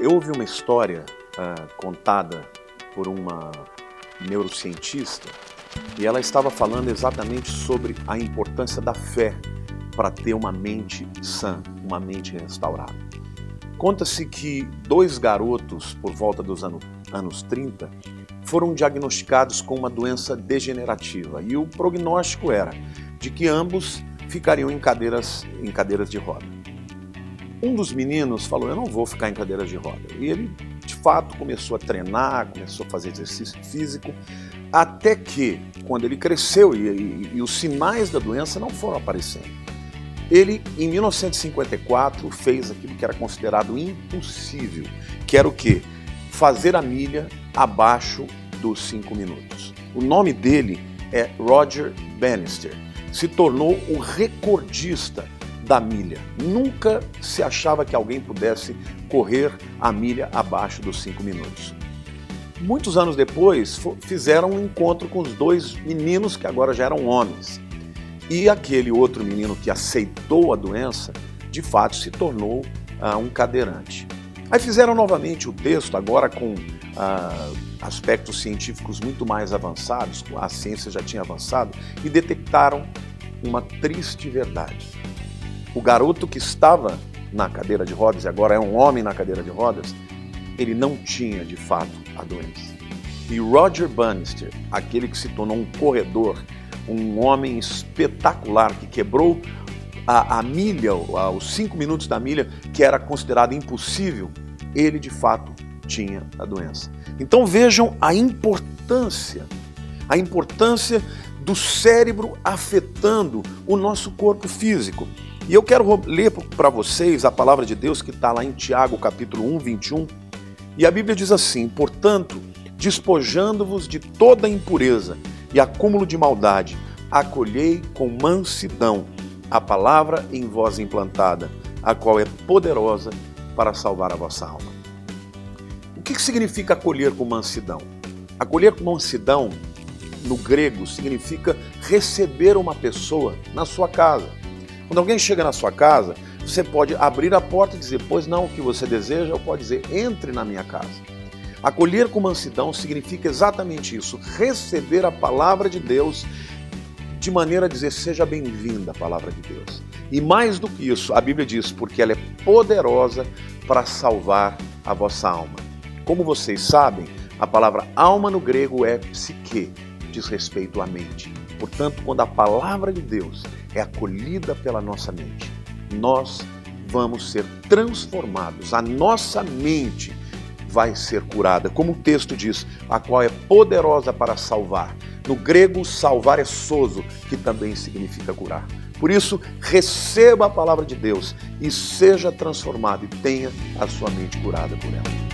Eu ouvi uma história uh, contada por uma neurocientista e ela estava falando exatamente sobre a importância da fé para ter uma mente sã, uma mente restaurada. Conta-se que dois garotos, por volta dos anos, anos 30, foram diagnosticados com uma doença degenerativa e o prognóstico era de que ambos ficariam em cadeiras, em cadeiras de roda. Um dos meninos falou: Eu não vou ficar em cadeiras de roda. E ele, de fato, começou a treinar, começou a fazer exercício físico, até que, quando ele cresceu e, e, e os sinais da doença não foram aparecendo, ele, em 1954, fez aquilo que era considerado impossível, que era o quê? Fazer a milha abaixo dos cinco minutos. O nome dele é Roger Bannister. Se tornou o recordista da milha. Nunca se achava que alguém pudesse correr a milha abaixo dos cinco minutos. Muitos anos depois, fizeram um encontro com os dois meninos que agora já eram homens. E aquele outro menino que aceitou a doença, de fato se tornou uh, um cadeirante. Aí fizeram novamente o texto, agora com uh, aspectos científicos muito mais avançados, a ciência já tinha avançado, e detectaram uma triste verdade. O garoto que estava na cadeira de rodas, e agora é um homem na cadeira de rodas, ele não tinha de fato a doença. E Roger Bannister, aquele que se tornou um corredor um homem espetacular que quebrou a, a milha, a, os cinco minutos da milha, que era considerado impossível, ele de fato tinha a doença. Então vejam a importância, a importância do cérebro afetando o nosso corpo físico. E eu quero ler para vocês a palavra de Deus que está lá em Tiago, capítulo 1, 21. E a Bíblia diz assim: Portanto, despojando-vos de toda impureza e acúmulo de maldade, acolhei com mansidão a palavra em vós implantada, a qual é poderosa para salvar a vossa alma. O que significa acolher com mansidão? Acolher com mansidão, no grego, significa receber uma pessoa na sua casa. Quando alguém chega na sua casa, você pode abrir a porta e dizer, pois não o que você deseja, ou pode dizer, entre na minha casa. Acolher com mansidão significa exatamente isso: receber a palavra de Deus de maneira a dizer: seja bem-vinda a palavra de Deus. E mais do que isso, a Bíblia diz: porque ela é poderosa para salvar a vossa alma. Como vocês sabem, a palavra alma no grego é psique, diz respeito à mente. Portanto, quando a palavra de Deus é acolhida pela nossa mente, nós vamos ser transformados. A nossa mente vai ser curada. Como o texto diz, a qual é poderosa para salvar. No grego, salvar é sozo, que também significa curar. Por isso, receba a palavra de Deus e seja transformado e tenha a sua mente curada por ela.